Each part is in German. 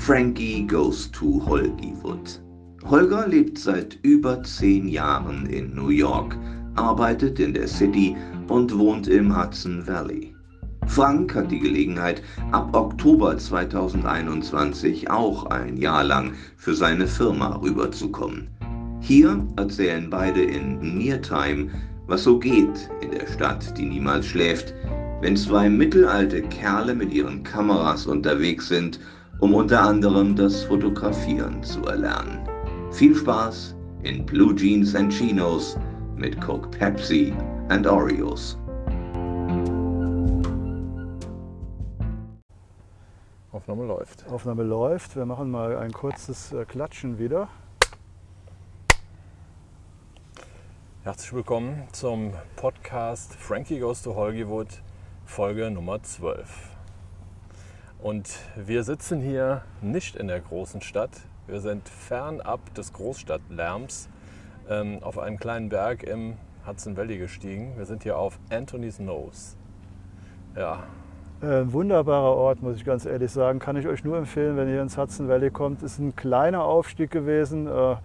Frankie Goes to Hollywood. Holger lebt seit über zehn Jahren in New York, arbeitet in der City und wohnt im Hudson Valley. Frank hat die Gelegenheit, ab Oktober 2021 auch ein Jahr lang für seine Firma rüberzukommen. Hier erzählen beide in Near Time, was so geht in der Stadt, die niemals schläft, wenn zwei mittelalte Kerle mit ihren Kameras unterwegs sind, um unter anderem das Fotografieren zu erlernen. Viel Spaß in Blue Jeans and Chinos mit Coke Pepsi and Oreos. Aufnahme läuft. Aufnahme läuft. Wir machen mal ein kurzes äh, Klatschen wieder. Herzlich willkommen zum Podcast Frankie Goes to Hollywood, Folge Nummer 12. Und wir sitzen hier nicht in der großen Stadt. Wir sind fernab des Großstadtlärms ähm, auf einen kleinen Berg im Hudson Valley gestiegen. Wir sind hier auf Anthony's Nose. Ja, Ein wunderbarer Ort, muss ich ganz ehrlich sagen. Kann ich euch nur empfehlen, wenn ihr ins Hudson Valley kommt. Ist ein kleiner Aufstieg gewesen, äh,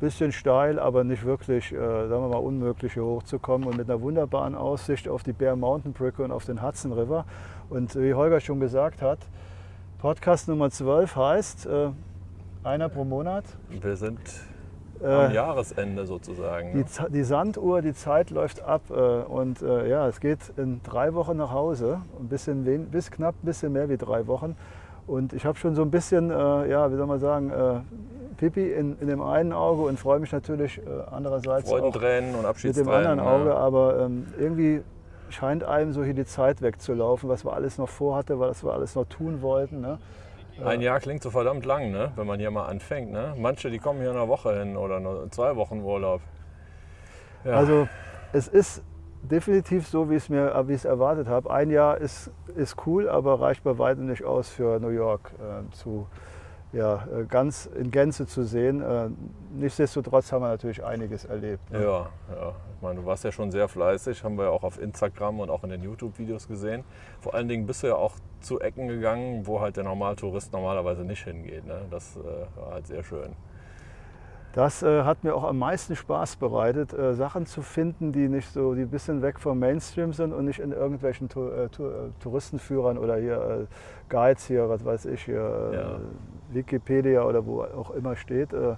bisschen steil, aber nicht wirklich, äh, sagen wir mal, unmöglich hier hochzukommen und mit einer wunderbaren Aussicht auf die Bear Mountain Brücke und auf den Hudson River. Und wie Holger schon gesagt hat, Podcast Nummer 12 heißt äh, einer pro Monat. wir sind Äh, am Jahresende sozusagen. Die, ne? Z- die Sanduhr, die Zeit läuft ab äh, und äh, ja, es geht in drei Wochen nach Hause, ein bisschen wen, bis knapp ein bisschen mehr wie drei Wochen. Und ich habe schon so ein bisschen, äh, ja, wie soll man sagen, äh, Pipi in, in dem einen Auge und freue mich natürlich andererseits auch Freudentränen und mit Abschiedstränen. dem anderen ne? Auge. Aber ähm, irgendwie scheint einem so hier die Zeit wegzulaufen, was wir alles noch vorhatte, was wir alles noch tun wollten. Ne? Ein Jahr klingt so verdammt lang, ne? wenn man hier mal anfängt. Ne? Manche, die kommen hier eine Woche hin oder nur zwei Wochen Urlaub. Ja. Also es ist definitiv so, wie ich es mir wie ich es erwartet habe. Ein Jahr ist, ist cool, aber reicht bei weitem nicht aus für New York äh, zu, ja, äh, ganz in Gänze zu sehen. Äh, nichtsdestotrotz haben wir natürlich einiges erlebt. ne? ja, ja. Ich meine, du warst ja schon sehr fleißig, haben wir ja auch auf Instagram und auch in den YouTube-Videos gesehen. Vor allen Dingen bist du ja auch zu Ecken gegangen, wo halt der Normaltourist normalerweise nicht hingeht. Ne? Das äh, war halt sehr schön. Das äh, hat mir auch am meisten Spaß bereitet, äh, Sachen zu finden, die nicht so, die ein bisschen weg vom Mainstream sind und nicht in irgendwelchen Tu- äh, Tu- Touristenführern oder hier Guides hier, was weiß ich, hier Ja. Wikipedia oder wo auch immer steht. Äh,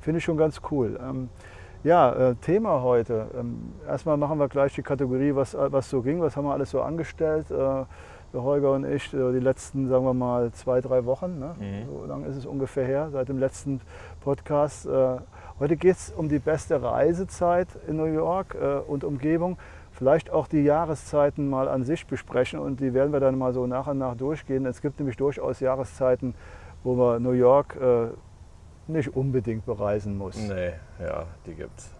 Finde ich schon ganz cool. Ähm, ja, äh, Thema heute. Ähm, erstmal machen wir gleich die Kategorie, was, äh, was so ging, was haben wir alles so angestellt. Der Holger und ich, die letzten, sagen wir mal, zwei, drei Wochen. Ne? Mhm. So lange ist es ungefähr her, seit dem letzten Podcast. Heute geht es um die beste Reisezeit in New York und Umgebung. Vielleicht auch die Jahreszeiten mal an sich besprechen und die werden wir dann mal so nach und nach durchgehen. Es gibt nämlich durchaus Jahreszeiten, wo man New York äh, nicht unbedingt bereisen muss. Nee, ja, die gibt's.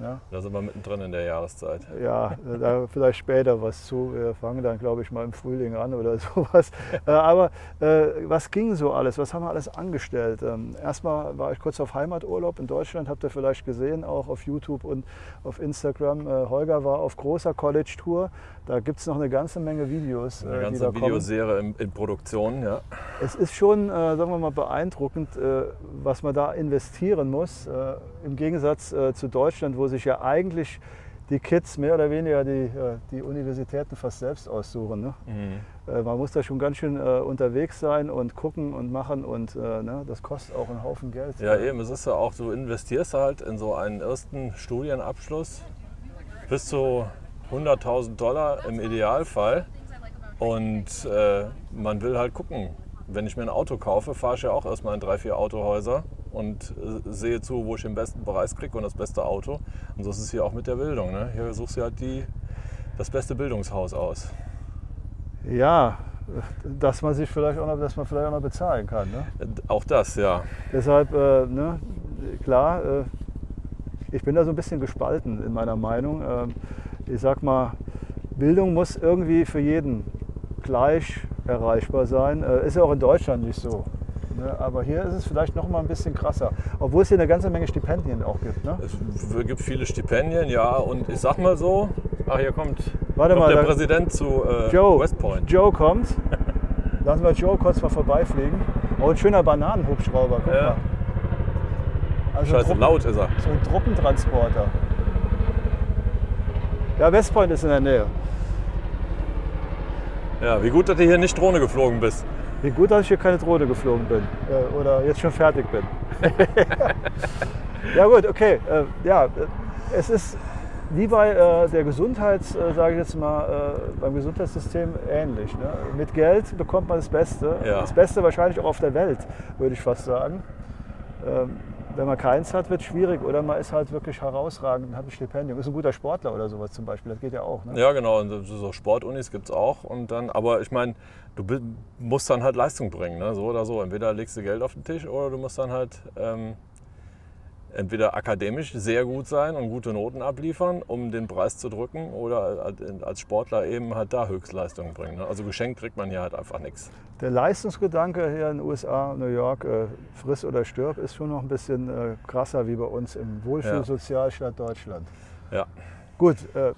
Ja, Da sind wir mittendrin in der Jahreszeit. ja äh, da vielleicht später was zu. Wir fangen dann, glaube ich, mal im Frühling an oder sowas. Äh, Aber äh, was ging so alles? Was haben wir alles angestellt? Ähm, erstmal war ich kurz auf Heimaturlaub in Deutschland, habt ihr vielleicht gesehen, auch auf YouTube und auf Instagram. Äh, Holger war auf großer College-Tour. Da gibt es noch eine ganze Menge Videos, Eine äh, ganze kommen. Videoserie in, in Produktion, ja. Es ist schon, äh, sagen wir mal, beeindruckend, äh, was man da investieren muss. Äh, Im Gegensatz äh, zu Deutschland, wo sich ja eigentlich die Kids mehr oder weniger die, äh, die Universitäten fast selbst aussuchen. Ne? Mhm. Äh, man muss da schon ganz schön äh, unterwegs sein und gucken und machen und ne, das kostet auch einen Haufen Geld. Ja, eben. Es ist ja auch, du investierst halt in so einen ersten Studienabschluss bis zu 100.000 Dollar im Idealfall. Und äh, man will halt gucken. Wenn ich mir ein Auto kaufe, fahre ich ja auch erstmal in drei, vier Autohäuser und äh, sehe zu, wo ich den besten Preis kriege und das beste Auto. Und so ist es hier auch mit der Bildung. Ne? Hier suchst du halt die, das beste Bildungshaus aus. Ja, dass man sich vielleicht auch noch, dass man vielleicht auch noch bezahlen kann. Ne? Auch das, ja. Deshalb, äh, ne, klar, äh, ich bin da so ein bisschen gespalten in meiner Meinung. Ähm, ich sag mal, Bildung muss irgendwie für jeden gleich erreichbar sein. Äh, ist ja auch in Deutschland nicht so. Ne? Aber hier ist es vielleicht noch mal ein bisschen krasser. Obwohl es hier eine ganze Menge Stipendien auch gibt. Ne? Es gibt viele Stipendien, ja. Und ich sag mal so, ach, hier kommt, Warte mal, der Präsident zu äh, Joe, West Point. Joe kommt. Lassen wir Joe kurz mal vorbeifliegen. Oh, ein schöner Bananenhubschrauber, guck Ja. mal. Also Scheiße, Truppen- laut ist er. So ein Truppentransporter. Ja, West Point ist in der Nähe. Ja, wie gut, dass du hier nicht Drohne geflogen bist. Wie gut, dass ich hier keine Drohne geflogen bin äh, oder jetzt schon fertig bin. ja gut, okay. Äh, ja, äh, es ist wie bei äh, der Gesundheits, äh, sage ich jetzt mal, äh, beim Gesundheitssystem ähnlich. Ne? Mit Geld bekommt man das Beste. Ja. Das Beste wahrscheinlich auch auf der Welt, würde ich fast sagen. Ähm, wenn man keins hat, wird es schwierig. Oder man ist halt wirklich herausragend und hat ein Stipendium. Ist ein guter Sportler oder sowas zum Beispiel. Das geht ja auch. Ne? Ja, genau. Und so- Sportunis gibt es auch. Und dann, aber ich meine, du musst dann halt Leistung bringen, ne? so oder so. Entweder legst du Geld auf den Tisch oder du musst dann halt ähm, entweder akademisch sehr gut sein und gute Noten abliefern, um den Preis zu drücken, oder halt als Sportler eben halt da Höchstleistungen bringen. Ne? Also geschenkt kriegt man hier halt einfach nichts. Der Leistungsgedanke hier in den USA, New York, äh, friss oder stirb, ist schon noch ein bisschen äh, krasser wie bei uns im Wohlfühlsozialstaat Deutschland. Ja. Gut, äh,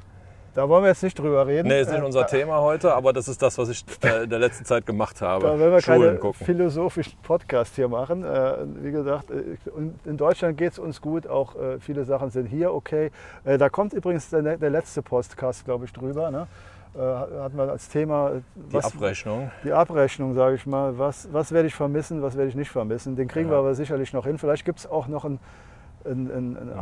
da wollen wir jetzt nicht drüber reden. Nee, ist nicht Äh, unser Thema heute, aber das ist das, was ich äh, in der letzten Zeit gemacht habe. Da werden wir Schulen keine gucken. philosophischen Podcast hier machen. Äh, wie gesagt, äh, in Deutschland geht es uns gut. Auch äh, viele Sachen sind hier okay. Äh, da kommt übrigens der, der letzte Podcast, glaube ich, drüber. Ne? Äh, hatten wir als Thema äh, Die Abrechnung. die Abrechnung, sage ich mal. Was, was werde ich vermissen, was werde ich nicht vermissen? Den kriegen wir Ja. aber sicherlich noch hin. Vielleicht gibt es auch noch einen, einen, einen einen Mhm.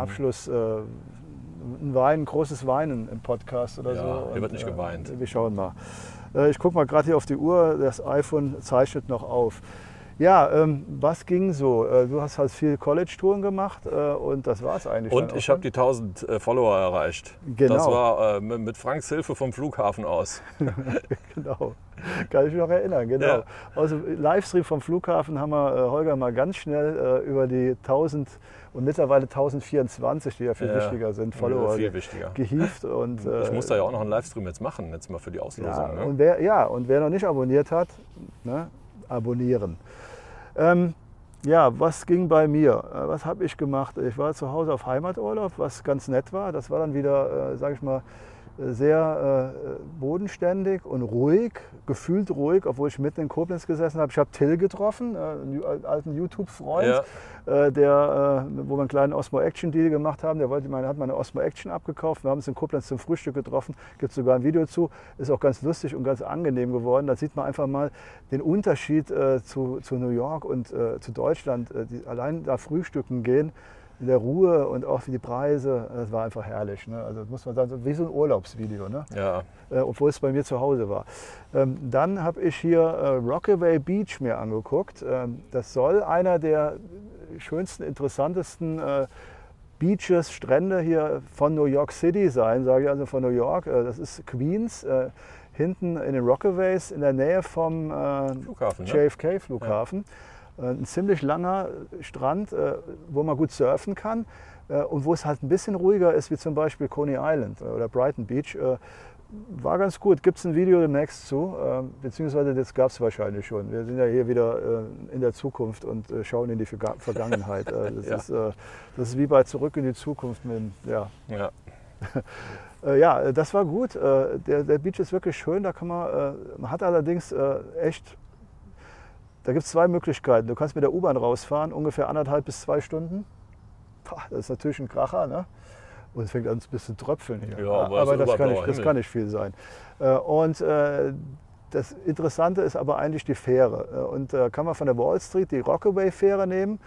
Äh, ein Wein, ein großes Weinen im Podcast oder Ja, so. hier wird nicht geweint. wir schauen mal. Äh, ich gucke mal gerade hier auf die Uhr. Das iPhone zeichnet noch auf. Ja, ähm, was ging so? Äh, du hast halt viel College-Touren gemacht äh, und das war es eigentlich. Und ich habe die 1000 äh, Follower erreicht. Genau. Das war äh, mit Franks Hilfe vom Flughafen aus. Genau, kann ich mich noch erinnern, genau. Ja. Also Livestream vom Flughafen haben wir äh, Holger mal ganz schnell äh, über die 1000 und mittlerweile 1024, die ja viel Ja, wichtiger sind, Follower viel ge- wichtiger. gehievt. Und, Ich muss da ja auch noch einen Livestream jetzt machen, jetzt mal für die ja, Auslosung. ne? und wer, ja, und wer noch nicht abonniert hat, ne, abonnieren. Ähm, ja, was ging bei mir? Äh, Was habe ich gemacht? Ich war zu Hause auf Heimaturlaub, was ganz nett war. Das war dann wieder, äh, sage ich mal, sehr äh, bodenständig und ruhig, gefühlt ruhig, obwohl ich mitten in Koblenz gesessen habe. Ich habe Till getroffen, äh, einen alten YouTube-Freund, äh, der, äh, wo wir einen kleinen Osmo Action Deal gemacht haben. Der wollte meine, hat meine Osmo Action abgekauft. Wir haben uns in Koblenz zum Frühstück getroffen. Gibt sogar ein Video zu. Ist auch ganz lustig und ganz angenehm geworden. Da sieht man einfach mal den Unterschied äh, zu, zu New York und äh, zu Deutschland. Die, allein da frühstücken gehen in der Ruhe und auch für die Preise, das war einfach herrlich. Ne? Also muss man sagen, wie so ein Urlaubsvideo. Ne? Ja, äh, obwohl es bei mir zu Hause war. Ähm, dann habe ich hier äh, Rockaway Beach mir angeguckt. Ähm, das soll einer der schönsten, interessantesten äh, Beaches, Strände hier von New York City sein, sage ich also von New York. Äh, das ist Queens, äh, hinten in den Rockaways in der Nähe vom äh, Flughafen. Ne? JFK-Flughafen. Äh, Ein ziemlich langer Strand, äh, wo man gut surfen kann äh, und wo es halt ein bisschen ruhiger ist, wie zum Beispiel Coney Island äh, oder Brighton Beach. Äh, War ganz gut. Gibt es ein Video demnächst zu, äh, beziehungsweise das gab es wahrscheinlich schon. Wir sind ja hier wieder äh, in der Zukunft und äh, schauen in die Verga Vergangenheit. Äh, Das, Ja. ist, äh, das ist wie bei Zurück in die Zukunft. Mit, ja, Ja. äh, ja, äh, das war gut. Äh, der, der Beach ist wirklich schön. Da kann man, äh, man hat allerdings äh, echt, da gibt es zwei Möglichkeiten. Du kannst mit der U-Bahn rausfahren, ungefähr anderthalb bis zwei Stunden. Pah, das ist natürlich ein Kracher, ne? Und es fängt an ein bisschen zu tröpfeln hier. Ja, aber so das, kann nicht, das kann nicht viel sein. Äh, und äh, das Interessante ist aber eigentlich die Fähre. Äh, Und da kann man von der Wall Street die Rockaway-Fähre nehmen.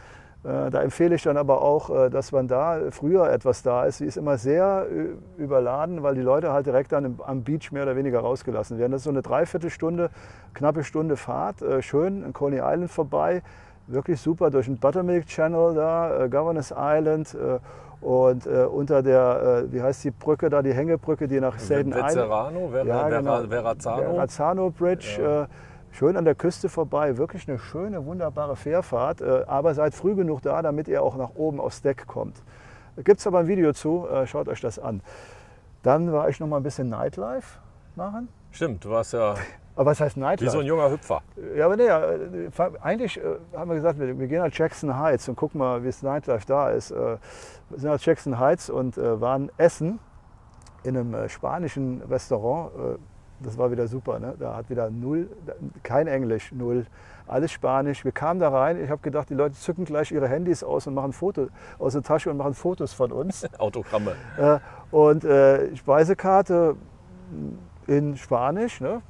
Äh, Da empfehle ich dann aber auch, äh, dass man da früher etwas da ist. Sie ist immer sehr ü- überladen, weil die Leute halt direkt dann am Beach mehr oder weniger rausgelassen werden. Das ist so eine Dreiviertelstunde, knappe Stunde Fahrt, äh, schön an Coney Island vorbei. Wirklich super durch den Buttermilk Channel da, äh, Governors Island äh, und äh, unter der, äh, wie heißt die Brücke da, die Hängebrücke, die nach Staten Island. Vezzerano, Ver Ja, genau. Ver Verrazzano. Verrazzano Bridge, Ja. äh, schön an der Küste vorbei. Wirklich eine schöne, wunderbare Fährfahrt. Äh, aber seid früh genug da, damit ihr auch nach oben aufs Deck kommt. Gibt es aber ein Video zu, äh, schaut euch das an. Dann war ich noch mal ein bisschen Nightlife machen. Stimmt, du warst ja Aber was heißt wie Nightlife? so ein junger Hüpfer. Ja, aber nee, äh, eigentlich haben wir gesagt, wir, gehen nach Jackson Heights und gucken mal, wie es Nightlife da ist. Wir sind nach Jackson Heights und waren essen in einem spanischen Restaurant. Das war wieder super. Ne? Da hat wieder null, kein Englisch, null. Alles Spanisch. Wir kamen da rein. Ich habe gedacht, die Leute zücken gleich ihre Handys aus und machen Fotos aus der Tasche und machen Fotos von uns. Autogramme. Äh, und äh, Speisekarte in Spanisch, ne?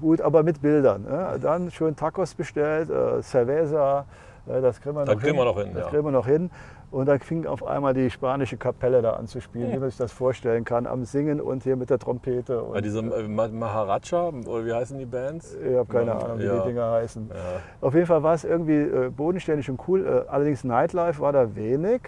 gut, aber mit Bildern. Ne? Dann schön Tacos bestellt, äh, Cerveza, äh, das kriegen wir Da noch kriegen hin. wir noch hin, Das ja. kriegen wir noch hin. Und dann fing auf einmal die spanische Kapelle da an zu spielen, wie man sich das vorstellen kann, am Singen und hier mit der Trompete. Und, Bei diesem äh, Ma- Maharaja, oder wie heißen die Bands? ich habe keine Ja, Ahnung, wie ja. die Dinger heißen. Ja. Auf jeden Fall war es irgendwie äh, bodenständig und cool. Äh, allerdings Nightlife war da wenig.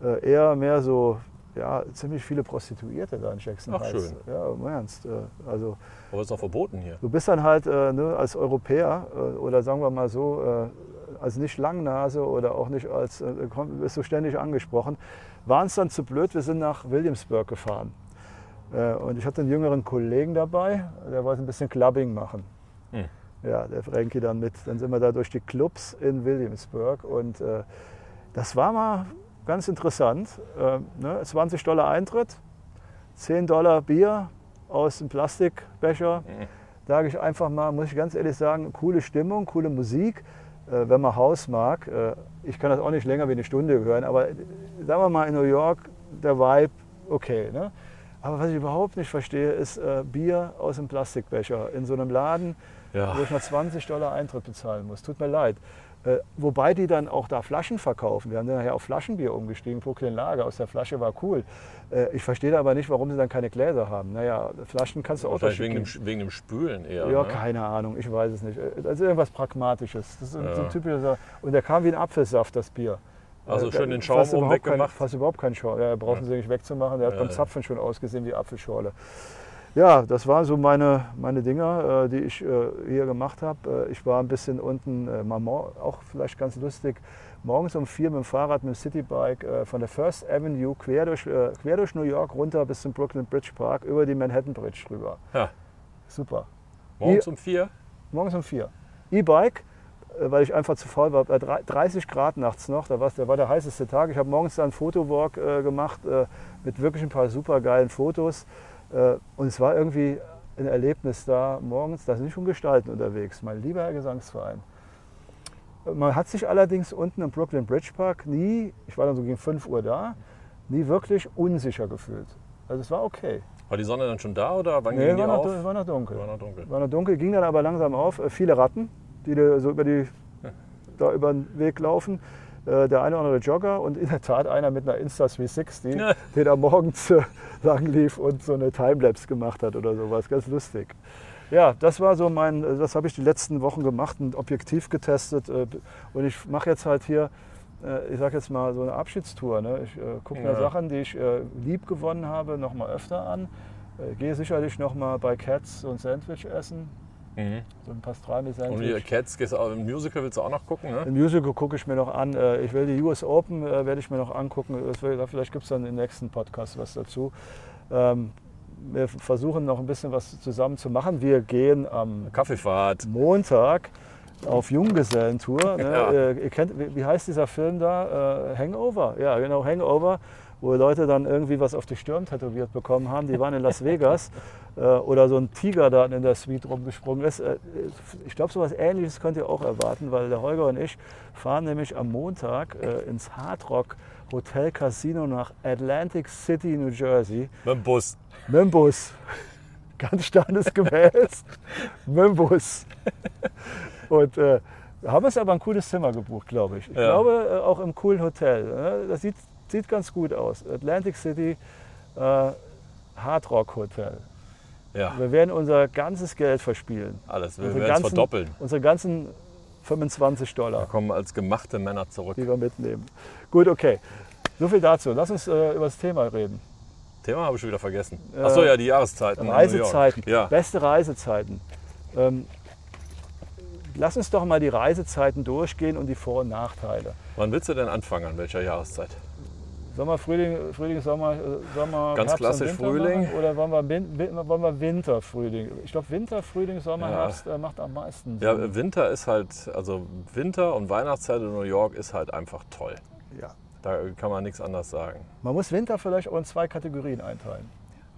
Äh, eher mehr so, ja, ziemlich viele Prostituierte da in Jackson Ach, Heights. schön. Ja, im Ernst. Äh, also Aber ist doch verboten hier. du bist dann halt äh, ne, als Europäer äh, oder sagen wir mal so, als nicht Langnase oder auch nicht als, äh, bist du ständig angesprochen. Waren es dann zu blöd, wir sind nach Williamsburg gefahren. Äh, und ich hatte einen jüngeren Kollegen dabei, der wollte ein bisschen Clubbing machen. Hm. Ja, der Frankie dann mit. Dann sind wir da durch die Clubs in Williamsburg und äh, das war mal ganz interessant. Äh, ne, 20 Dollar Eintritt, 10 Dollar Bier aus dem Plastikbecher. Mhm. Sage ich einfach mal, muss ich ganz ehrlich sagen, coole Stimmung, coole Musik. Äh, wenn man Haus mag, äh, ich kann das auch nicht länger wie eine Stunde hören, aber äh, sagen wir mal in New York, der Vibe, okay. Ne? Aber was ich überhaupt nicht verstehe, ist äh, Bier aus dem Plastikbecher in so einem Laden, Ja. wo ich noch 20 Dollar Eintritt bezahlen muss. Tut mir leid. Äh, wobei die dann auch da Flaschen verkaufen. Wir haben dann nachher auf Flaschenbier umgestiegen. Brooklyn Lager aus der Flasche war cool. Äh, ich verstehe da aber nicht, warum sie dann keine Gläser haben. Naja, Flaschen kannst du auch wegen dem, wegen dem Spülen eher. Ja, ne? keine Ahnung, ich weiß es nicht. Das ist irgendwas Pragmatisches. Das ist so ein- so Ja. ein typischer. Und der kam wie ein Apfelsaft, das Bier. Also schön den Schaum oben überhaupt kein, weggemacht. Fast überhaupt keinen Schaum. Ja, brauchen sie nicht wegzumachen. Der hat Ja, beim ja. Zapfen schon ausgesehen wie Apfelschorle. Ja, das waren so meine, meine Dinger, äh, die ich äh, hier gemacht habe. Äh, Ich war ein bisschen unten, äh, auch vielleicht ganz lustig, morgens um vier mit dem Fahrrad, mit dem Citybike äh, von der First Avenue quer durch, quer durch New York runter bis zum Brooklyn Bridge Park über die Manhattan Bridge rüber. Ja. Super. Morgens um vier. Morgens um vier. E-Bike, weil ich einfach zu faul war. Bei drei- 30 Grad nachts noch, da war's- da war der heißeste Tag. Ich habe morgens dann einen Fotowalk äh, gemacht äh, mit wirklich ein paar super geilen Fotos. Äh, und es war irgendwie ein Erlebnis da morgens. Da sind schon Gestalten unterwegs, mein lieber Herr Gesangsverein. Man hat sich allerdings unten im Brooklyn Bridge Park nie, ich war dann so gegen 5 Uhr da, nie wirklich unsicher gefühlt. Also es war okay. War die Sonne dann schon da oder wann Nee, ging die war noch, auf? war noch dunkel. War noch dunkel. War noch dunkel, ging dann aber langsam auf. Äh, viele Ratten, die so über, die, da über den Weg laufen. Äh, der eine oder andere Jogger und in der Tat einer mit einer Insta360, Ja. der da morgens äh, lang lief und so eine Timelapse gemacht hat oder sowas. Ganz lustig. Ja, das war so mein, äh, das habe ich die letzten Wochen gemacht und objektiv getestet. äh, Und ich mache jetzt halt hier, ich sage jetzt mal, so eine Abschiedstour. Ne? Ich gucke mir Ja. Sachen, die ich lieb gewonnen habe, noch mal öfter an. Gehe sicherlich noch mal bei Cats so ein Sandwich essen, Mhm. so ein Und die Pastrami-Sandwich. Cats, gehst auch im Musical willst du auch noch gucken, ne? Im Musical gucke ich mir noch an. Äh, Ich will die US Open, äh, werde ich mir noch angucken. Vielleicht gibt es dann im nächsten Podcast was dazu. Ähm, Wir versuchen noch ein bisschen was zusammen zu machen. Wir gehen am Kaffeefahrt. Montag auf Junggesellentour. Ne? Ja. Äh, ihr kennt, wie heißt dieser Film da? Hangover. Ja, genau, Hangover, wo Leute dann irgendwie was auf die Stirn tätowiert bekommen haben. Die waren in Las Vegas. äh, oder so ein Tiger da in der Suite rumgesprungen ist. Äh, ich glaube, so etwas Ähnliches könnt ihr auch erwarten, weil der Holger und ich fahren nämlich am Montag äh, ins Hard Rock Hotel Casino nach Atlantic City, New Jersey. Mit dem Bus. Mit dem Bus. Ganz standesgemäß. mit dem Bus. Und äh, haben uns aber ein cooles Zimmer gebucht, glaube ich. Ich Ja. glaube, äh, auch im coolen Hotel. ne? Das sieht, sieht ganz gut aus. Atlantic City äh, Hard Rock Hotel. Ja, Wir werden unser ganzes Geld verspielen. alles. Wir werden es verdoppeln. Unsere ganzen 25 Wir Dollar, kommen als gemachte Männer zurück. die wir mitnehmen. Gut, okay. So viel dazu. Lass uns äh, über das Thema reden. Thema habe ich schon wieder vergessen. Äh, Achso, ja, die Jahreszeiten. Reisezeiten, Ja. beste Reisezeiten. Ähm, lass uns doch mal die Reisezeiten durchgehen und die Vor- und Nachteile. Wann willst du denn anfangen? An welcher Jahreszeit? Sommer, Frühling, Frühling Sommer, äh, Sommer Ganz Herbst klassisch und Winter Frühling. Machen? Oder wollen wir, wollen wir Winter, Frühling? Ich glaube Winter, Frühling, Sommer, Ja. Herbst äh, macht am meisten Ja, Sinn. Winter ist halt, also Winter und Weihnachtszeit in New York ist halt einfach toll. Ja. Da kann man nichts anderes sagen. Man muss Winter vielleicht auch in zwei Kategorien einteilen.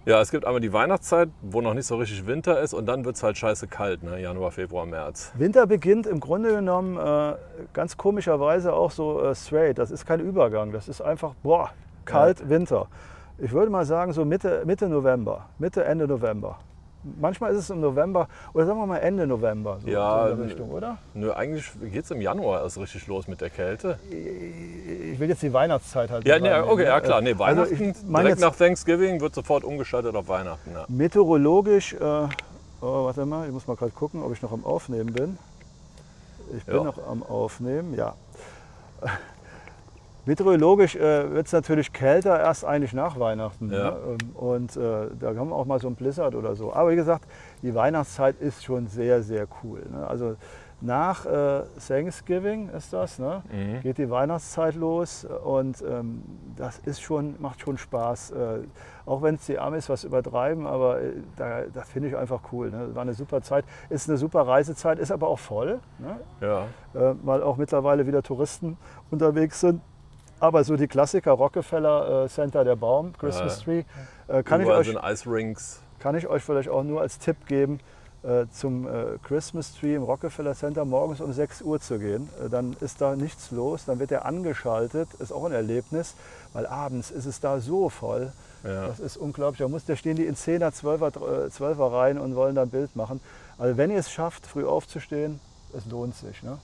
Ja, es gibt einmal die Weihnachtszeit, wo noch nicht so richtig Winter ist und dann wird es halt scheiße kalt, ne? Januar, Februar, März. Winter beginnt im Grunde genommen äh, ganz komischerweise auch so äh, straight. Das ist kein Übergang. Das ist einfach, boah, kalt, Winter. Ich würde mal sagen, so Mitte, Mitte November, Mitte, Ende November. Manchmal ist es im November oder sagen wir mal Ende November, so, Ja, in der Richtung, oder? Nö, eigentlich geht es im Januar erst richtig los mit der Kälte. Ich will jetzt die Weihnachtszeit halt Ja, nee, okay, ne? ja klar. Nee, Also Weihnachten, ich meine direkt nach Thanksgiving wird sofort umgeschaltet auf Weihnachten. Ja. meteorologisch, äh, oh, warte mal, ich muss mal gerade gucken, ob ich noch am Aufnehmen bin. Ich bin Ja. noch am Aufnehmen, ja. Meteorologisch äh, wird es natürlich kälter erst eigentlich nach Weihnachten. Ja. Ne? Ähm, Und äh, da wir auch mal so ein Blizzard oder so. Aber wie gesagt, die Weihnachtszeit ist schon sehr, sehr cool. Ne? Also nach äh, Thanksgiving ist das, ne? Mhm. geht die Weihnachtszeit los und ähm, das ist schon, macht schon Spaß. Äh, auch wenn es die Amis was übertreiben, aber äh, da, das finde ich einfach cool. Ne? War eine super Zeit, ist eine super Reisezeit, ist aber auch voll, ne? Ja. äh, weil auch mittlerweile wieder Touristen unterwegs sind. Aber so die Klassiker, Rockefeller äh, Center, der Baum, Christmas. Tree, äh, kann, ich euch, kann ich euch vielleicht auch nur als Tipp geben, äh, zum Christmas Tree im Rockefeller Center morgens um 6 Uhr zu gehen. Dann ist da nichts los, dann wird er angeschaltet, ist auch ein Erlebnis, weil abends ist es da so voll. Ja. Das ist unglaublich. Da, muss, da stehen die in 10er, 12er, äh, 12er Reihen und wollen da ein Bild machen. Also wenn ihr es schafft, früh aufzustehen, es lohnt sich. Ne?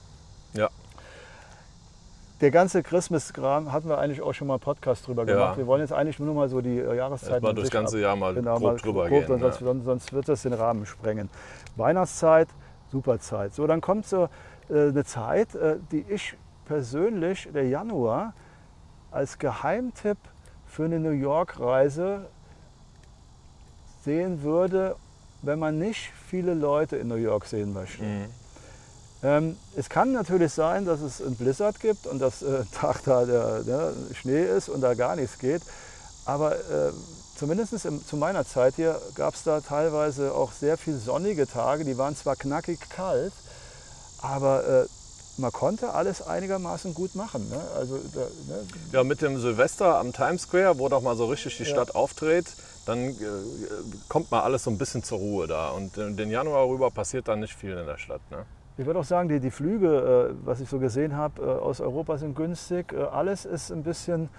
Ja. Der ganze Christmas-Kram hatten wir eigentlich auch schon mal einen Podcast drüber Ja. gemacht. Wir wollen jetzt eigentlich nur noch mal so die äh, Jahreszeiten Erstmal an durchs ganze ab- Jahr mal genau, grob mal drüber grob, gehen, Sonst, ja. sonst wird das den Rahmen sprengen. Weihnachtszeit, super Zeit. So, dann kommt so äh, eine Zeit, äh, die ich persönlich, der Januar, als Geheimtipp für eine New York-Reise sehen würde, wenn man nicht viele Leute in New York sehen möchte. Mhm. Ähm, es kann natürlich sein, dass es einen Blizzard gibt und dass äh, Tag da der, ne, Schnee ist und da gar nichts geht. Aber äh, zumindest im, zu meiner Zeit hier gab es da teilweise auch sehr viel sonnige Tage. Die waren zwar knackig kalt, aber äh, man konnte alles einigermaßen gut machen. Ne? Also, da, ne? Ja, mit dem Silvester am Times Square, wo doch mal so richtig die Stadt auftritt, dann äh, kommt mal alles so ein bisschen zur Ruhe da. Und äh, den Januar rüber passiert dann nicht viel in der Stadt. Ne? Ich würde auch sagen, die, die Flüge, äh, was ich so gesehen habe, äh, aus Europa sind günstig. Äh, alles ist ein bisschen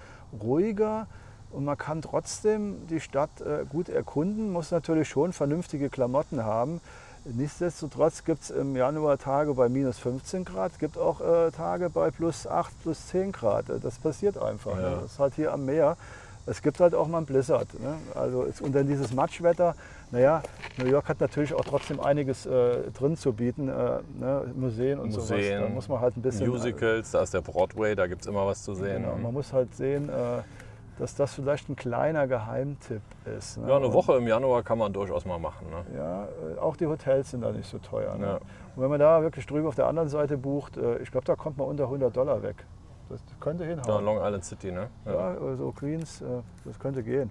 ruhiger und man kann trotzdem die Stadt gut erkunden, muss natürlich schon vernünftige Klamotten haben. Nichtsdestotrotz gibt es im Januar Tage bei minus 15 Grad, es gibt auch Tage bei plus 8, plus 10 Grad. Das passiert einfach. Ja. Ne? Das ist halt hier am Meer. Es gibt halt auch mal einen Blizzard. Ne? Also, und dann dieses Matschwetter. Naja, New York hat natürlich auch trotzdem einiges äh, drin zu bieten. Äh, ne? Museen und sowas. Da Museen, muss man halt ein bisschen. Musicals, da ist der Broadway, da gibt es immer was zu sehen. Genau, ne? man muss halt sehen, äh, dass das vielleicht ein kleiner Geheimtipp ist. Ne? Ja, eine Woche im Januar kann man durchaus mal machen. Ne? Ja, äh, auch die Hotels sind da nicht so teuer. Ne? Ja. Und wenn man da wirklich drüben auf der anderen Seite bucht, äh, ich glaube, da kommt man unter 100 Dollar weg. Das könnte Ja, hinhauen. Long Island City, ne? Ja, also Queens, äh, das könnte gehen.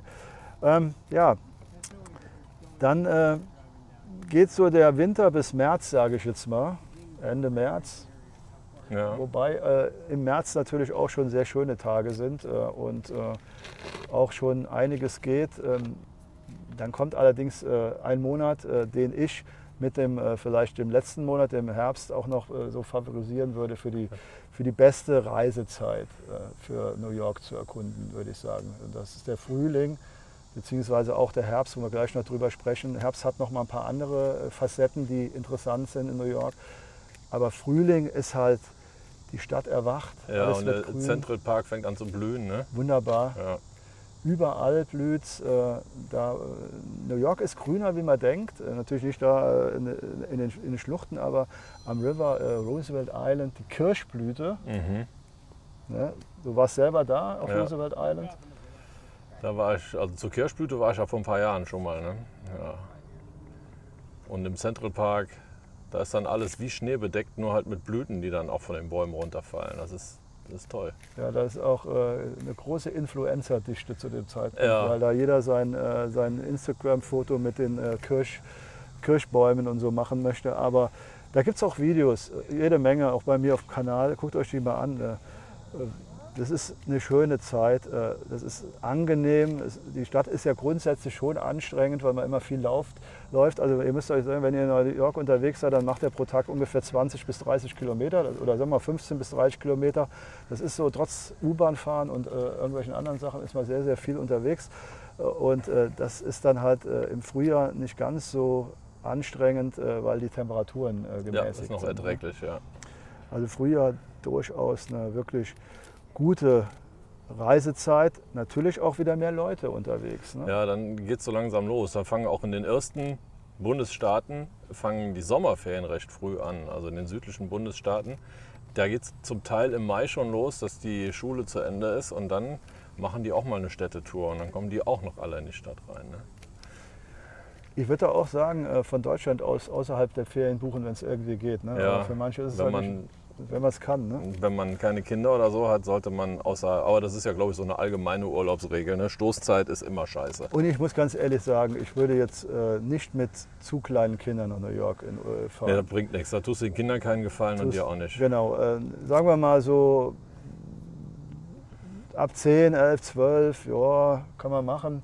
Ähm, ja, dann äh, geht so der Winter bis März, sage ich jetzt mal, Ende März. Ja. Wobei äh, im März natürlich auch schon sehr schöne Tage sind äh, und äh, auch schon einiges geht. Ähm, dann kommt allerdings äh, ein Monat, den ich mit dem äh, vielleicht dem letzten Monat, dem Herbst, auch noch äh, so favorisieren würde für die, für die beste Reisezeit äh, für New York zu erkunden, würde ich sagen. Das ist der Frühling, beziehungsweise auch der Herbst, wo wir gleich noch drüber sprechen. Herbst hat noch mal ein paar andere äh, Facetten, die interessant sind in New York. Aber Frühling ist halt, die Stadt erwacht. Ja, und der grün. Central Park fängt an zu blühen, ne? Wunderbar. Ja. Überall blüht äh, da, äh, New York ist grüner, wie man denkt. Äh, natürlich nicht da in, den, in den Schluchten, aber am River Roosevelt Island, die Kirschblüte. Mhm. Ne? Du warst selber da auf Ja. Roosevelt Island. Da war ich, also zur Kirschblüte war ich ja vor ein paar Jahren schon mal, ne? Ja. Und im Central Park, da ist dann alles wie Schnee bedeckt, nur halt mit Blüten, die dann auch von den Bäumen runterfallen. Das ist, das ist toll. Ja, da ist auch äh, eine große Influencer-Dichte zu dem Zeitpunkt, Ja. weil da jeder sein, äh, sein Instagram-Foto mit den äh, Kirsch, Kirschbäumen und so machen möchte. Aber da gibt es auch Videos, äh, jede Menge, auch bei mir auf dem Kanal. Guckt euch die mal an. Äh, äh, das ist eine schöne Zeit, äh, das ist angenehm. Die Stadt ist ja grundsätzlich schon anstrengend, weil man immer viel lauft, läuft. Also ihr müsst euch sagen, wenn ihr in New York unterwegs seid, dann macht ihr pro Tag ungefähr 20 bis 30 Kilometer oder sagen wir mal 15 bis 30 Kilometer. Das ist so, trotz U-Bahn fahren und äh, irgendwelchen anderen Sachen ist man sehr, sehr viel unterwegs. Äh, und das ist dann halt im Frühjahr nicht ganz so anstrengend, weil die Temperaturen gemäßigt ja, ist noch sind. Ne? erträglich, ja. Also Frühjahr durchaus eine wirklich gute Reisezeit, natürlich auch wieder mehr Leute unterwegs. Ne? Ja, dann geht es so langsam los. Dann fangen auch in den ersten Bundesstaaten fangen die Sommerferien recht früh an, also in den südlichen Bundesstaaten. Da geht es zum Teil im Mai schon los, dass die Schule zu Ende ist und dann machen die auch mal eine Städtetour und dann kommen die auch noch alle in die Stadt rein. Ne? Ich würde auch sagen, äh, von Deutschland aus außerhalb der Ferien buchen, wenn es irgendwie geht. Ne? Ja, für manche ist es wenn halt man nicht, wenn man es kann. Ne? Wenn man keine Kinder oder so hat, sollte man außer, aber das ist ja glaube ich so eine allgemeine Urlaubsregel, ne? Stoßzeit ist immer scheiße. Und ich muss ganz ehrlich sagen, ich würde jetzt äh, nicht mit zu kleinen Kindern nach New York in, äh, fahren. Ja, das bringt nichts. Da tust du den Kindern keinen Gefallen und Tust- dir auch nicht. Genau, äh, sagen wir mal so ab 10, 11, 12, ja, kann man machen.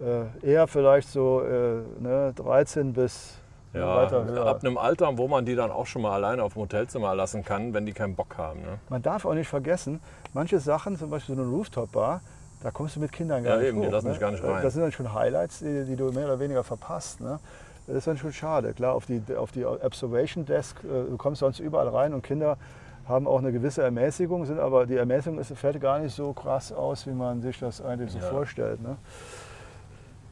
Äh, eher vielleicht so äh, ne, 13 bis Ja, weiter höher. ab einem Alter, wo man die dann auch schon mal alleine auf dem Hotelzimmer lassen kann, wenn die keinen Bock haben. Ne? Man darf auch nicht vergessen, manche Sachen, zum Beispiel so eine Rooftop-Bar, da kommst du mit Kindern gar Ja, nicht eben, die hoch, lassen ne? dich gar nicht rein. Das sind dann schon Highlights, die, die du mehr oder weniger verpasst. Ne? Das ist dann schon schade. Klar, auf die, auf die Observation Desk, äh, du kommst sonst überall rein und Kinder haben auch eine gewisse Ermäßigung, sind aber die Ermäßigung ist, fällt gar nicht so krass aus, wie man sich das eigentlich so Ja. vorstellt. Ne?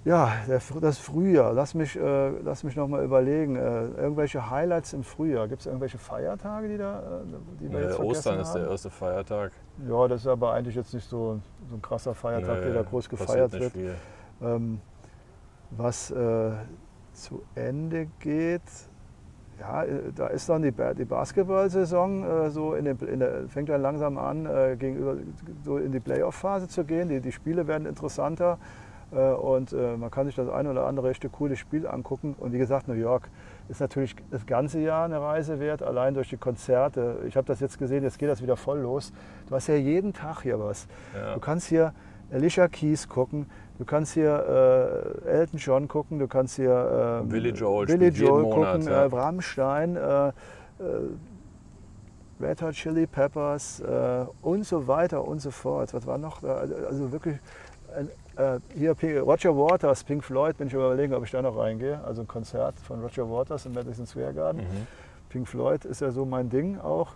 Ja, das Frühjahr, lass mich, äh, lass mich noch mal überlegen. Äh, irgendwelche Highlights im Frühjahr? Gibt es irgendwelche Feiertage, die, da, äh, die wir Nee, jetzt Ostern ist haben? der erste Feiertag. Ja, das ist aber eigentlich jetzt nicht so, so ein krasser Feiertag, der da groß gefeiert wird. Ähm, was äh, zu Ende geht, ja, äh, da ist dann die, die Basketball-Saison, äh, so in den, in der, fängt dann langsam an, äh, gegenüber so in die Playoff-Phase zu gehen. Die, die Spiele werden interessanter äh, und äh, man kann sich das eine oder andere echte coole Spiel angucken. Und wie gesagt, New York ist natürlich das ganze Jahr eine Reise wert, allein durch die Konzerte. Ich habe das jetzt gesehen, jetzt geht das wieder voll los. Du hast ja jeden Tag hier was. Ja. Du kannst hier Alicia Keys gucken, du kannst hier äh, Elton John gucken, du kannst hier äh, Billy Joel Billy Joel Monat, gucken, ja. äh, Rammstein, äh, äh, Red Hot Chili Peppers äh, und so weiter und so fort. Was war noch da? Also wirklich, äh, äh, hier Roger Waters, Pink Floyd, bin ich überlegen, ob ich da noch reingehe. Also ein Konzert von Roger Waters im Madison Square Garden. Mhm. Pink Floyd ist ja so mein Ding auch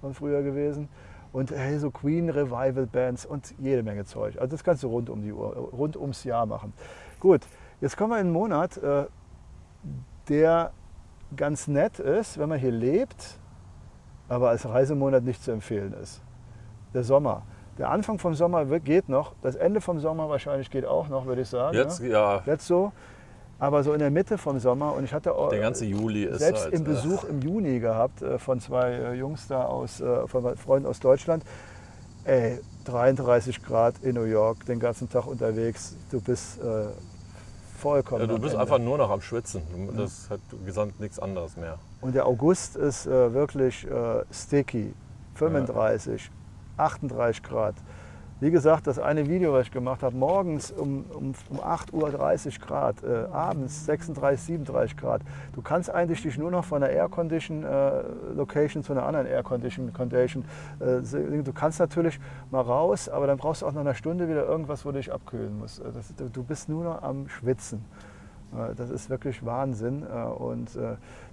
von früher gewesen. Und hey, so Queen Revival Bands und jede Menge Zeug. Also das kannst du rund um die Uhr, rund ums Jahr machen. Gut, jetzt kommen wir in einen Monat, äh, der ganz nett ist, wenn man hier lebt, aber als Reisemonat nicht zu empfehlen ist. Der Sommer. Der Anfang vom Sommer wird- geht noch, das Ende vom Sommer wahrscheinlich geht auch noch, würde ich sagen. Jetzt, ne? ja, Jetzt so. Aber so in der Mitte vom Sommer und ich hatte auch der ganze Juli ist selbst halt, im Besuch im Juni gehabt äh, von zwei äh, Jungs da aus, äh, von Freunden aus Deutschland. Ey, 33 Grad in New York, den ganzen Tag unterwegs. Du bist äh, vollkommen. Ja, du bist Ende. einfach nur noch am Schwitzen. Das hat gesamt nichts anderes mehr. Und der August ist äh, wirklich äh, sticky. 35, 38 Grad. Wie gesagt, das eine Video, was ich gemacht habe, morgens um, um, um 8.30 Uhr Grad, äh, abends 36, 37 Grad. Du kannst eigentlich dich nur noch von einer Air-Condition äh, Location zu einer anderen Air-Condition Condition. Äh, du kannst natürlich mal raus, aber dann brauchst du auch nach einer Stunde wieder irgendwas, wo du dich abkühlen musst. Äh, Das, du, bist nur noch am Schwitzen. Äh, Das ist wirklich Wahnsinn. Äh, Und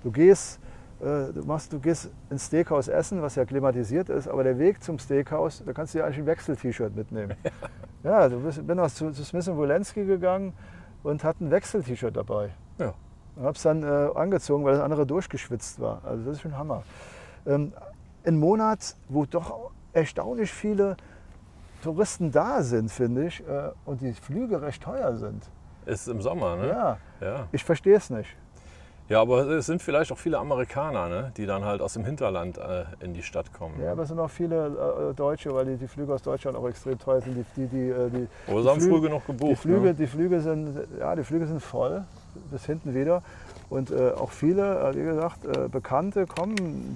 du gehst, du, machst, du gehst ins Steakhouse essen, was ja klimatisiert ist, aber der Weg zum Steakhouse, da kannst du dir eigentlich ein Wechsel-T-Shirt mitnehmen. ja, du bist, bin auch zu, zu Smith Wolenski gegangen und hatte ein Wechsel-T-Shirt dabei. Ja. Und habe es dann äh, angezogen, weil das andere durchgeschwitzt war. Also das ist schon Hammer. Ähm, ein Monat, wo doch erstaunlich viele Touristen da sind, finde ich, äh, und die Flüge recht teuer sind. Ist im Sommer, ne? Ja, ja. ich verstehe es nicht. Ja, aber es sind vielleicht auch viele Amerikaner, ne? die dann halt aus dem Hinterland äh, in die Stadt kommen. Ja, aber es sind auch viele äh, Deutsche, weil die, die Flüge aus Deutschland auch extrem teuer sind. Die, die, die, äh, die, Oder die haben Flüge- früh genug gebucht. die, Flüge, Ne? die, Flüge sind, ja, die Flüge sind voll, bis hinten wieder. Und äh, auch viele, äh, wie gesagt, äh, Bekannte kommen,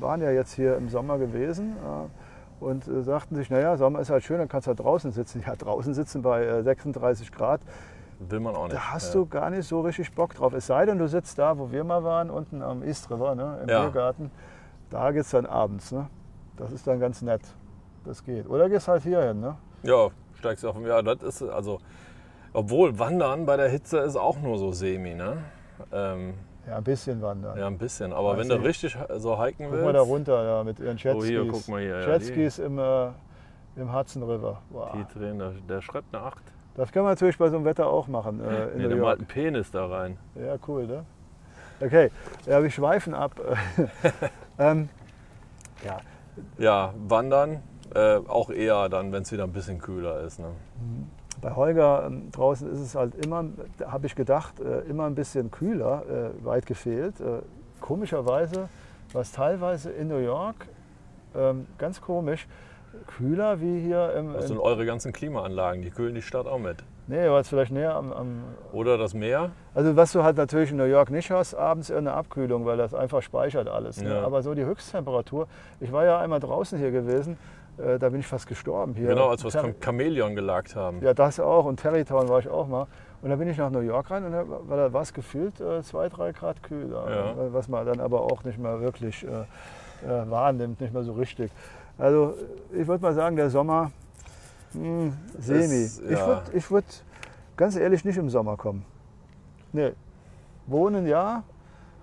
waren ja jetzt hier im Sommer gewesen. Äh, und äh, sagten sich, naja, Sommer ist halt schön, dann kannst du halt draußen sitzen. Ja, draußen sitzen bei äh, 36 Grad, Will man auch nicht. da hast ja. du gar nicht so richtig Bock drauf. Es sei denn, du sitzt da, wo wir mal waren, unten am East River, ne, im Ja. Biergarten. Da geht es dann abends. Ne? Das ist dann ganz nett. Das geht. Oder gehst halt hier hin. Ne? Ja, steigst du auf dem. Ja, das ist also. Obwohl Wandern bei der Hitze ist auch nur so semi, ne? Ähm, Ja, ein bisschen wandern. ja, ein bisschen. Aber Weiß wenn du richtig so hiken Guck mal da willst, runter da mit ihren Jetskis. Oh, hier, guck mal hier, ja, Jetskis im, äh, im Hudson River. Wow. die drehen, der, der schreibt eine 8. Das kann man natürlich bei so einem Wetter auch machen äh, in Nee, New York. einen Penis da rein. Ja, cool, ne? Okay, ja, wir schweifen ab. ähm, ja, Ja, wandern äh, auch eher dann, wenn es wieder ein bisschen kühler ist. Ne? bei Holger ähm, draußen ist es halt immer, habe ich gedacht, äh, immer ein bisschen kühler, äh, weit gefehlt. Äh, komischerweise war es teilweise in New York ähm, ganz komisch, kühler wie hier im. Das sind eure ganzen Klimaanlagen, die kühlen die Stadt auch mit. nee, war es vielleicht näher am, am Oder das Meer. Also was du halt natürlich in New York nicht hast, abends eher eine Abkühlung, weil das einfach speichert alles. Ne? Ja. Aber so die Höchsttemperatur, ich war ja einmal draußen hier gewesen, äh, da bin ich fast gestorben hier. Genau, als wir das Chamäleon gelagt haben. Ja, das auch und Terrytown war ich auch mal. Und da bin ich nach New York rein und da war was gefühlt äh, zwei, drei Grad kühler. Ja. Was man dann aber auch nicht mehr wirklich äh, äh, wahrnimmt, nicht mehr so richtig. Also ich würde mal sagen, der Sommer, mh, semi. Ist, Ich ja. würde ich würd ganz ehrlich nicht im Sommer kommen. Nee. Wohnen ja,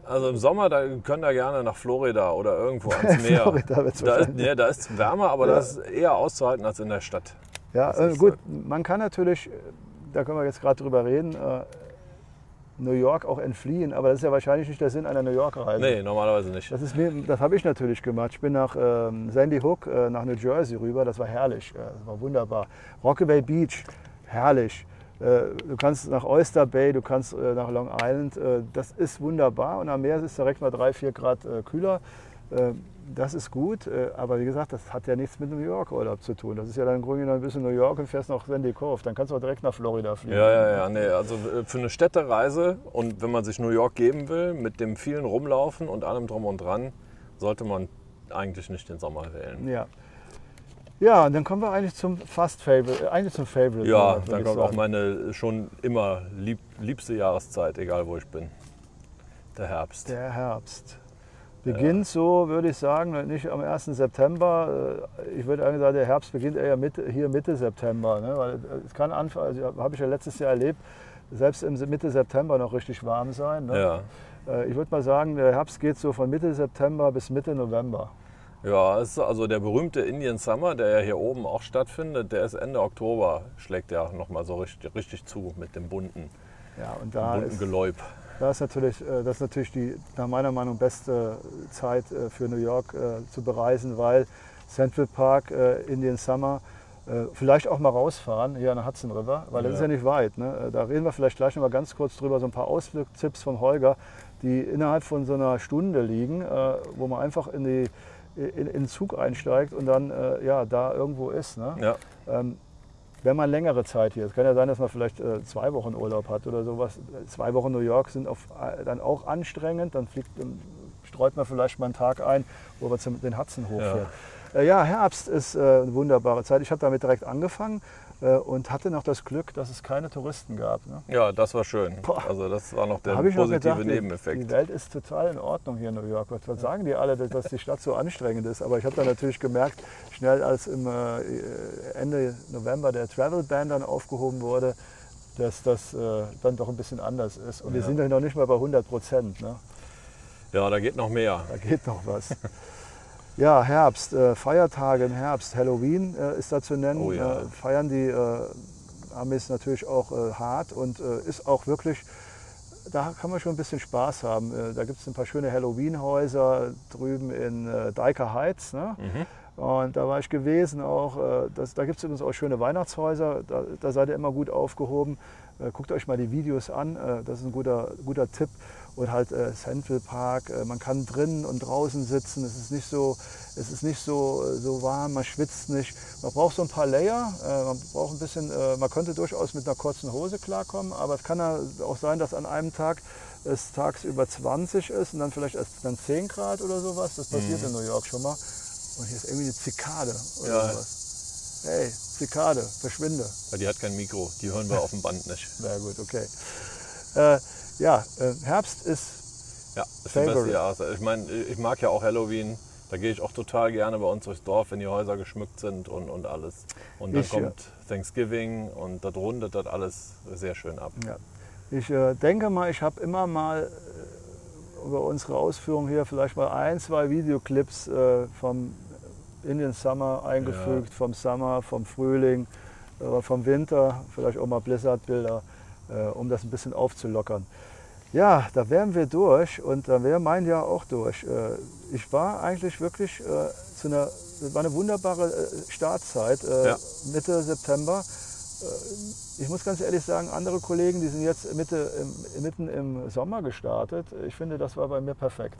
Also im Sommer, da könnt ihr gerne nach Florida oder irgendwo ans Meer. Florida wird's da, ist, nee, da ist es wärmer, aber Ja. das ist eher auszuhalten als in der Stadt. Ja, äh, gut, man kann natürlich, äh, da können wir jetzt gerade drüber reden, äh, New York auch entfliehen, aber das ist ja wahrscheinlich nicht der Sinn einer New York-Reise. Nee, normalerweise nicht. Das, ist mir, das habe ich natürlich gemacht. Ich bin nach ähm, Sandy Hook, äh, nach New Jersey rüber. Das war herrlich, äh, das war wunderbar. Rockaway Beach, herrlich. Äh, du kannst nach Oyster Bay, du kannst äh, nach Long Island. Äh, das ist wunderbar. Und am Meer ist es direkt mal drei, vier Grad kühler. Das ist gut. Äh, aber wie gesagt, das hat ja nichts mit New York Urlaub zu tun. Das ist ja dann im Grunde genommen ein bisschen New York und fährst nach Sandy Cove. Dann kannst du auch direkt nach Florida fliegen. Ja, ja, ja, nee, also äh, für eine Städtereise und wenn man sich New York geben will, mit dem vielen Rumlaufen und allem drum und dran, sollte man eigentlich nicht den Sommer wählen. Ja. Ja, und dann kommen wir eigentlich zum Fast Favorite, äh, eigentlich zum Favorite. Ja, Monat, dann kommt auch sagen. meine schon immer lieb, liebste Jahreszeit, egal wo ich bin. Der Herbst. Der Herbst. Beginnt so, würde ich sagen, nicht am 1. September. äh, Ich würde eigentlich sagen, der Herbst beginnt eher Mitte, hier Mitte September. Ne? Weil es kann Anfang, also habe ich ja letztes Jahr erlebt, selbst im Mitte September noch richtig warm sein. Ne? Ja. Äh, Ich würde mal sagen, der Herbst geht so von Mitte September bis Mitte November. Ja, ist also der berühmte Indian Summer, der ja hier oben auch stattfindet, der ist Ende Oktober, schlägt ja nochmal so richtig, richtig zu mit dem bunten, Ja, und da bunten ist, Geläub. Da ist natürlich, äh, das ist natürlich die nach meiner Meinung beste Zeit äh, für New York äh, zu bereisen, weil Central Park, äh, Indian Summer, äh, vielleicht auch mal rausfahren hier an der Hudson River, weil das Ja. ist ja nicht weit. Ne? Äh, Da reden wir vielleicht gleich noch mal ganz kurz drüber, so ein paar Ausflugstipps von Holger, die innerhalb von so einer Stunde liegen, äh, wo man einfach in, die, in, in den Zug einsteigt und dann äh, ja, da irgendwo ist. Ne? Ja, Ähm, wenn man längere Zeit hier, es kann ja sein, dass man vielleicht äh, zwei Wochen Urlaub hat oder sowas. Zwei Wochen New York sind auf, äh, dann auch anstrengend. Dann fliegt, dann streut man vielleicht mal einen Tag ein, wo man zum, den Hudson hochfährt. Ja. Äh, ja, Herbst ist äh, eine wunderbare Zeit. Ich habe damit direkt angefangen und hatte noch das Glück, dass es keine Touristen gab. Ne? ja, das war schön. Boah. Also das war noch der positive gedacht, Nebeneffekt. die Welt ist total in Ordnung hier in New York. Was, sagen die alle, dass, die Stadt so anstrengend ist? Aber ich habe dann natürlich gemerkt, schnell als im äh, Ende November der Travel Ban dann aufgehoben wurde, dass das äh, dann doch ein bisschen anders ist. Und wir Ja. sind ja noch nicht mal bei 100 Prozent. Ne? Ja, da geht noch mehr. Da geht noch was. Ja, Herbst, äh, Feiertage im Herbst. Halloween äh, ist da zu nennen. Oh ja. äh, feiern die äh, Amis natürlich auch äh, hart und äh, ist auch wirklich, da kann man schon ein bisschen Spaß haben. Da gibt es ein paar schöne Halloween-Häuser drüben in äh, Dyker Heights. Ne? Mhm. Und da war ich gewesen auch. Das, da gibt es übrigens auch schöne Weihnachtshäuser. Da, da seid ihr immer gut aufgehoben. Guckt euch mal die Videos an. Das ist ein guter, guter Tipp. Und halt äh, Central Park. Äh, man kann drinnen und draußen sitzen. Es ist nicht so, es ist nicht so, äh, so warm. Man schwitzt nicht. Man braucht so ein paar Layer. Äh, man braucht ein bisschen. Äh, man könnte durchaus mit einer kurzen Hose klarkommen. Aber es kann ja auch sein, dass an einem Tag es tagsüber 20 ist und dann vielleicht erst dann 10 Grad oder sowas. Das passiert in New York schon mal. Und hier ist irgendwie eine Zikade oder Ja. sowas. Hey, Zikade, verschwinde. Ja, die hat kein Mikro, die hören wir auf dem Band nicht. Na gut, okay. Äh, ja, äh, Herbst ist, Ja, ist die Favorite. beste Jahreszeit. Ich meine, ich mag ja auch Halloween. Da gehe ich auch total gerne bei uns durchs Dorf, wenn die Häuser geschmückt sind und, und alles. Und dann Ich, ja. kommt Thanksgiving und das rundet das alles sehr schön ab. ja. Ich äh, denke mal, ich habe immer mal äh, über unsere Ausführung hier vielleicht mal ein, zwei Videoclips äh, vom Indian Summer eingefügt, vom Summer, vom Frühling, äh, vom Winter, vielleicht auch mal Blizzard-Bilder, äh, um das ein bisschen aufzulockern. Ja, da wären wir durch und da wäre mein Jahr auch durch. Äh, Ich war eigentlich wirklich äh, zu einer, das war eine wunderbare äh, Startzeit, äh, Ja. Mitte September. Äh, Ich muss ganz ehrlich sagen, andere Kollegen, die sind jetzt Mitte, im, mitten im Sommer gestartet. Ich finde, das war bei mir perfekt.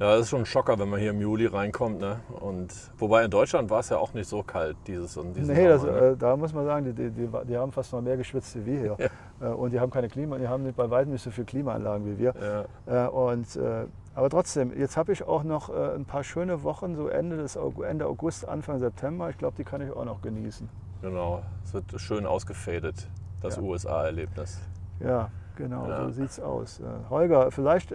Ja, das ist schon ein Schocker, wenn man hier im Juli reinkommt. Ne? Und, wobei in Deutschland war es ja auch nicht so kalt dieses und dieses Nee, das, ne? äh, da muss man sagen, die, die, die, die haben fast noch mehr geschwitzt wie wir hier. Äh, Und die haben keine Klima, die haben nicht bei weitem nicht so viele Klimaanlagen wie wir. Ja. Äh, Und, äh, aber trotzdem, jetzt habe ich auch noch äh, ein paar schöne Wochen, so Ende, des, Ende August, Anfang September. Ich glaube, die kann ich auch noch genießen. Genau, es wird schön ausgefadet, das Ja. USA-Erlebnis. Ja, genau, Ja. so sieht's aus. Äh, Holger, vielleicht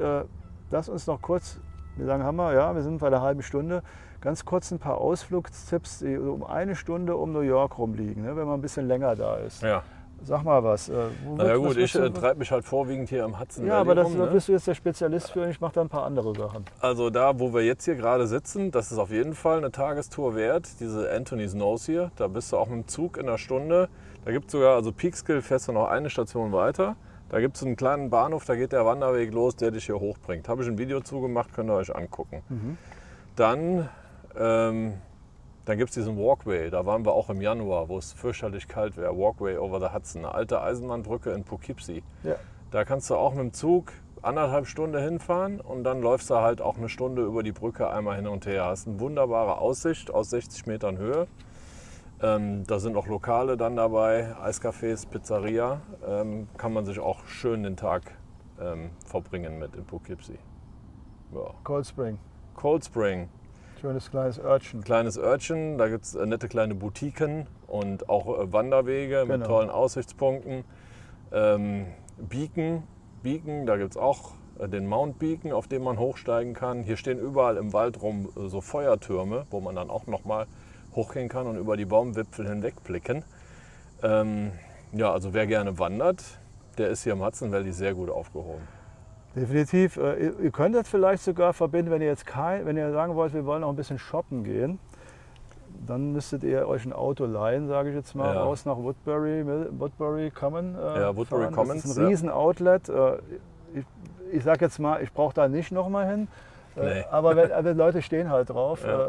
lass uns noch kurz, wie lange haben wir? Ja, wir sind bei der halben Stunde. Ganz kurz ein paar Ausflugstipps, die um eine Stunde um New York rumliegen, ne, wenn man ein bisschen länger da ist. Ja, Sag mal was. Äh, na ja gut, ich äh, treibe mich halt vorwiegend hier im Hudson Ja, aber das, rum. da Ne? bist du jetzt der Spezialist für und ich mache da ein paar andere Sachen. Also da, wo wir jetzt hier gerade sitzen, das ist auf jeden Fall eine Tagestour wert. Diese Anthony's Nose hier, da bist du auch mit dem Zug in einer Stunde. Da gibt es sogar, also Peekskill fährst du noch eine Station weiter. Da gibt es einen kleinen Bahnhof, da geht der Wanderweg los, der dich hier hochbringt. Habe ich ein Video zugemacht, könnt ihr euch angucken. Dann, ähm, dann gibt es diesen Walkway, da waren wir auch im Januar, wo es fürchterlich kalt wäre. Walkway over the Hudson, eine alte Eisenbahnbrücke in Poughkeepsie. Ja. Da kannst du auch mit dem Zug anderthalb Stunden hinfahren und dann läufst du halt auch eine Stunde über die Brücke einmal hin und her. Hast eine wunderbare Aussicht aus 60 Metern Höhe. Ähm, da sind auch Lokale dann dabei, Eiscafés, Pizzeria. Ähm, kann man sich auch schön den Tag ähm, verbringen mit in Poughkeepsie. Ja. Cold Spring, Cold Spring, schönes kleines Örtchen. kleines Örtchen, da gibt es äh, nette kleine Boutiquen und auch äh, Wanderwege mit Genau. tollen Aussichtspunkten. Ähm, Beacon, Beacon, da gibt es auch äh, den Mount Beacon, auf dem man hochsteigen kann. Hier stehen überall im Wald rum äh, so Feuertürme, wo man dann auch nochmal hochgehen kann und über die Baumwipfel hinweg blicken. Ähm, ja, also wer gerne wandert, der ist hier im Hudson Valley sehr gut aufgehoben. Definitiv. Äh, Ihr könnt das vielleicht sogar verbinden, wenn ihr jetzt kein, wenn ihr sagen wollt, wir wollen noch ein bisschen shoppen gehen. Dann müsstet ihr euch ein Auto leihen, sage ich jetzt mal, Ja. raus nach Woodbury, Woodbury Common. Äh, Ja, Woodbury fahren. Commons, Das ist ein riesen Outlet. Äh, ich ich sage jetzt mal, ich brauche da nicht nochmal hin. Äh, Nee. Aber, wenn, aber Leute stehen halt drauf. Ja. Äh,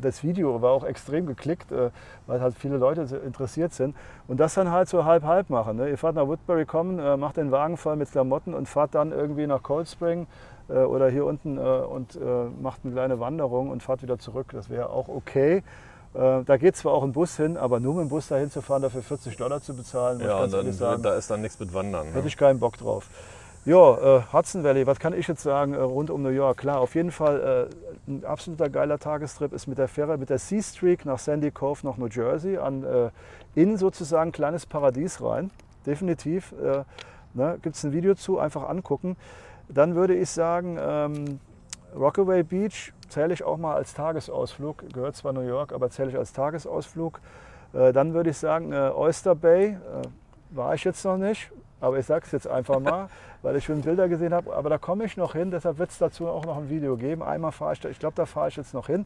Das Video war auch extrem geklickt, äh, weil halt viele Leute interessiert sind. Und das dann halt so halb-halb machen. Ne? Ihr fahrt nach Woodbury Common, äh, macht den Wagen voll mit Klamotten und fahrt dann irgendwie nach Cold Spring oder hier unten und macht eine kleine Wanderung und fahrt wieder zurück. Das wäre auch okay. Da geht zwar auch ein Bus hin, aber nur mit dem Bus dahin zu fahren, dafür 40 Dollar zu bezahlen, muss ich Ja, ganz und ehrlich dann, sagen, da ist dann nichts mit Wandern. hätte Ne? ich keinen Bock drauf. Ja, äh, Hudson Valley, was kann ich jetzt sagen äh, rund um New York? Klar, auf jeden Fall äh, ein absoluter geiler Tagestrip ist mit der Fähre, mit der Sea Streak nach Sandy Cove nach New Jersey, an, äh, in sozusagen ein kleines Paradies rein. Definitiv. Äh, ne, Gibt es ein Video zu, einfach angucken. Dann würde ich sagen, ähm, Rockaway Beach zähle ich auch mal als Tagesausflug, gehört zwar New York, aber zähle ich als Tagesausflug. Äh, dann würde ich sagen, Oyster Bay war ich jetzt noch nicht, aber ich sage es jetzt einfach mal, weil ich schon Bilder gesehen habe. Aber da komme ich noch hin, deshalb wird es dazu auch noch ein Video geben. Einmal fahre ich, da- ich glaube, da fahre ich jetzt noch hin.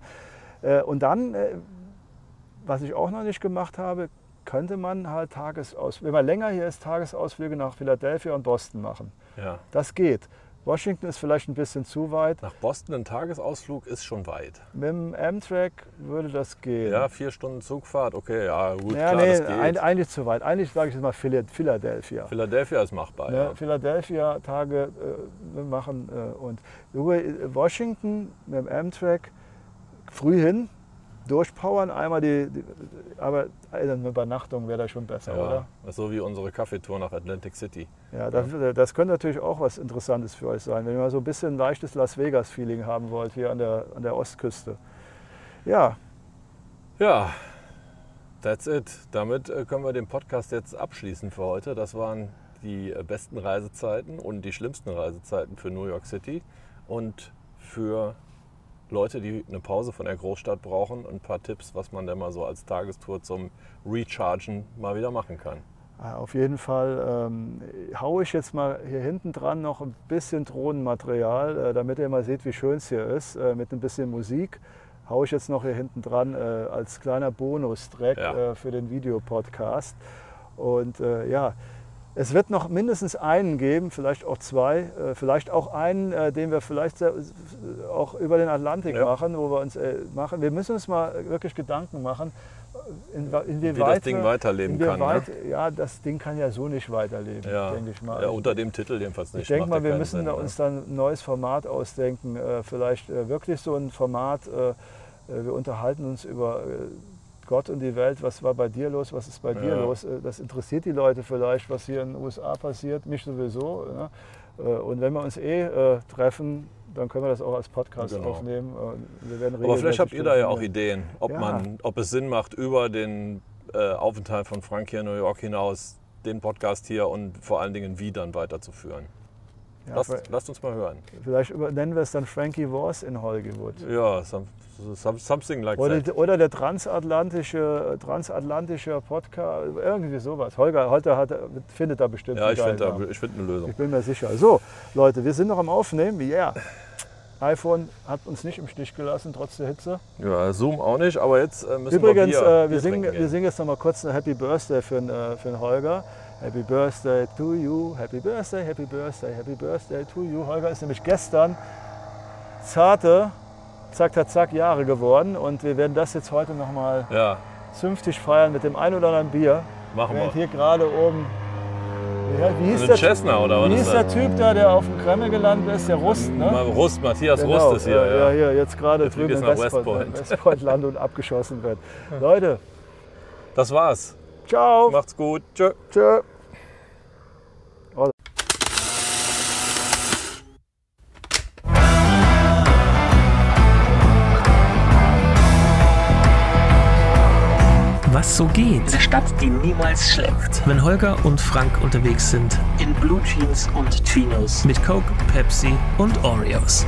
Äh, und dann, äh, was ich auch noch nicht gemacht habe, könnte man halt Tagesausflüge, wenn man länger hier ist, Tagesausflüge nach Philadelphia und Boston machen. Ja. Das geht. Washington ist vielleicht ein bisschen zu weit. Nach Boston ein Tagesausflug ist schon weit. Mit dem Amtrak würde das gehen. Ja, vier Stunden Zugfahrt, okay, ja gut, ja, klar, nee, das geht. ein, eigentlich zu weit. Eigentlich sage ich jetzt mal Phila- Philadelphia. Philadelphia ist machbar, Ne, ja. Philadelphia Tage äh, machen äh, und Washington mit dem Amtrak früh hin, durchpowern, einmal die, die aber eine Übernachtung wäre da schon besser, ja. oder? So wie unsere Kaffeetour nach Atlantic City. Ja, das, das könnte natürlich auch was Interessantes für euch sein, wenn ihr mal so ein bisschen leichtes Las Vegas-Feeling haben wollt hier an der, an der Ostküste. Ja, Ja, that's it. Damit äh, können wir den Podcast jetzt abschließen für heute. Das waren die äh, besten Reisezeiten und die schlimmsten Reisezeiten für New York City und für Leute, die eine Pause von der Großstadt brauchen und ein paar Tipps, was man denn mal so als Tagestour zum Rechargen mal wieder machen kann. äh, auf jeden Fall ähm, haue ich jetzt mal hier hinten dran noch ein bisschen Drohnenmaterial, äh, damit ihr mal seht, wie schön es hier ist, äh, mit ein bisschen Musik. Haue ich jetzt noch hier hinten dran äh, als kleiner Bonustrack Ja. äh, für den Videopodcast. Und äh, ja, es wird noch mindestens einen geben, vielleicht auch zwei, äh, vielleicht auch einen, äh, den wir vielleicht sehr, auch über den Atlantik Ja. machen, wo wir uns äh, machen. Wir müssen uns mal wirklich Gedanken machen, in, inwieweit Wie das Ding weiterleben kann, ne? Ja, das Ding kann ja so nicht weiterleben, Ja, denke ich mal. ja unter dem Titel jedenfalls nicht. ich denke mal, wir müssen Sinn, da ne? uns dann ein neues Format ausdenken. Äh, vielleicht äh, wirklich so ein Format, äh, äh, wir unterhalten uns über äh, Gott und die Welt. Was war bei dir los? Was ist bei dir Ja. los? Äh, das interessiert die Leute vielleicht, was hier in den USA passiert. Mich sowieso. Ne? Und wenn wir uns eh äh, treffen, dann können wir das auch als Podcast Genau. aufnehmen. Äh, Aber vielleicht habt ihr da ja auch. Ideen, ob, Ja. man, ob es Sinn macht, über den äh, Aufenthalt von Frank hier in New York hinaus den Podcast hier und vor allen Dingen wie dann weiterzuführen. Ja, lasst, lasst uns mal hören. Vielleicht nennen wir es dann Frankie Wars in Hollywood. Ja, some, some, something like Oder, that. oder der transatlantische, transatlantische Podcast, irgendwie sowas. Holger, Holger hat, findet da bestimmt Ja, ich finde find eine Lösung. Ich bin mir sicher. So, Leute, wir sind noch am Aufnehmen. Yeah. iPhone hat uns nicht im Stich gelassen, trotz der Hitze. Ja, Zoom auch nicht, aber jetzt äh, müssen Übrigens, wir Bier, äh, wir, singen, wir singen jetzt noch mal kurz eine Happy Birthday für den, äh, für den Holger. Happy Birthday to you, Happy Birthday, Happy Birthday, Happy Birthday to you. Holger ist nämlich gestern zarte, zack, zack, zack, Jahre geworden und wir werden das jetzt heute noch mal Ja, zünftig feiern mit dem ein oder anderen Bier. machen wir. hier gerade oben. Wie, hieß der, Chesna oder was wie ist hieß der? Typ da, der auf dem Kreml gelandet ist? Der Rust, ne? Rust, Matthias Genau, Rust ist hier. äh, Ja, ja, hier, jetzt gerade Der fliegt drüben in Westpoint. Westpoint landet und abgeschossen wird. Leute, Das war's. Ciao. Macht's gut. Tschö. Tschö. Was so geht, Eine Stadt, die niemals schläft. wenn Holger und Frank unterwegs sind. In Blue Jeans und Chinos. Mit Coke, Pepsi und Oreos.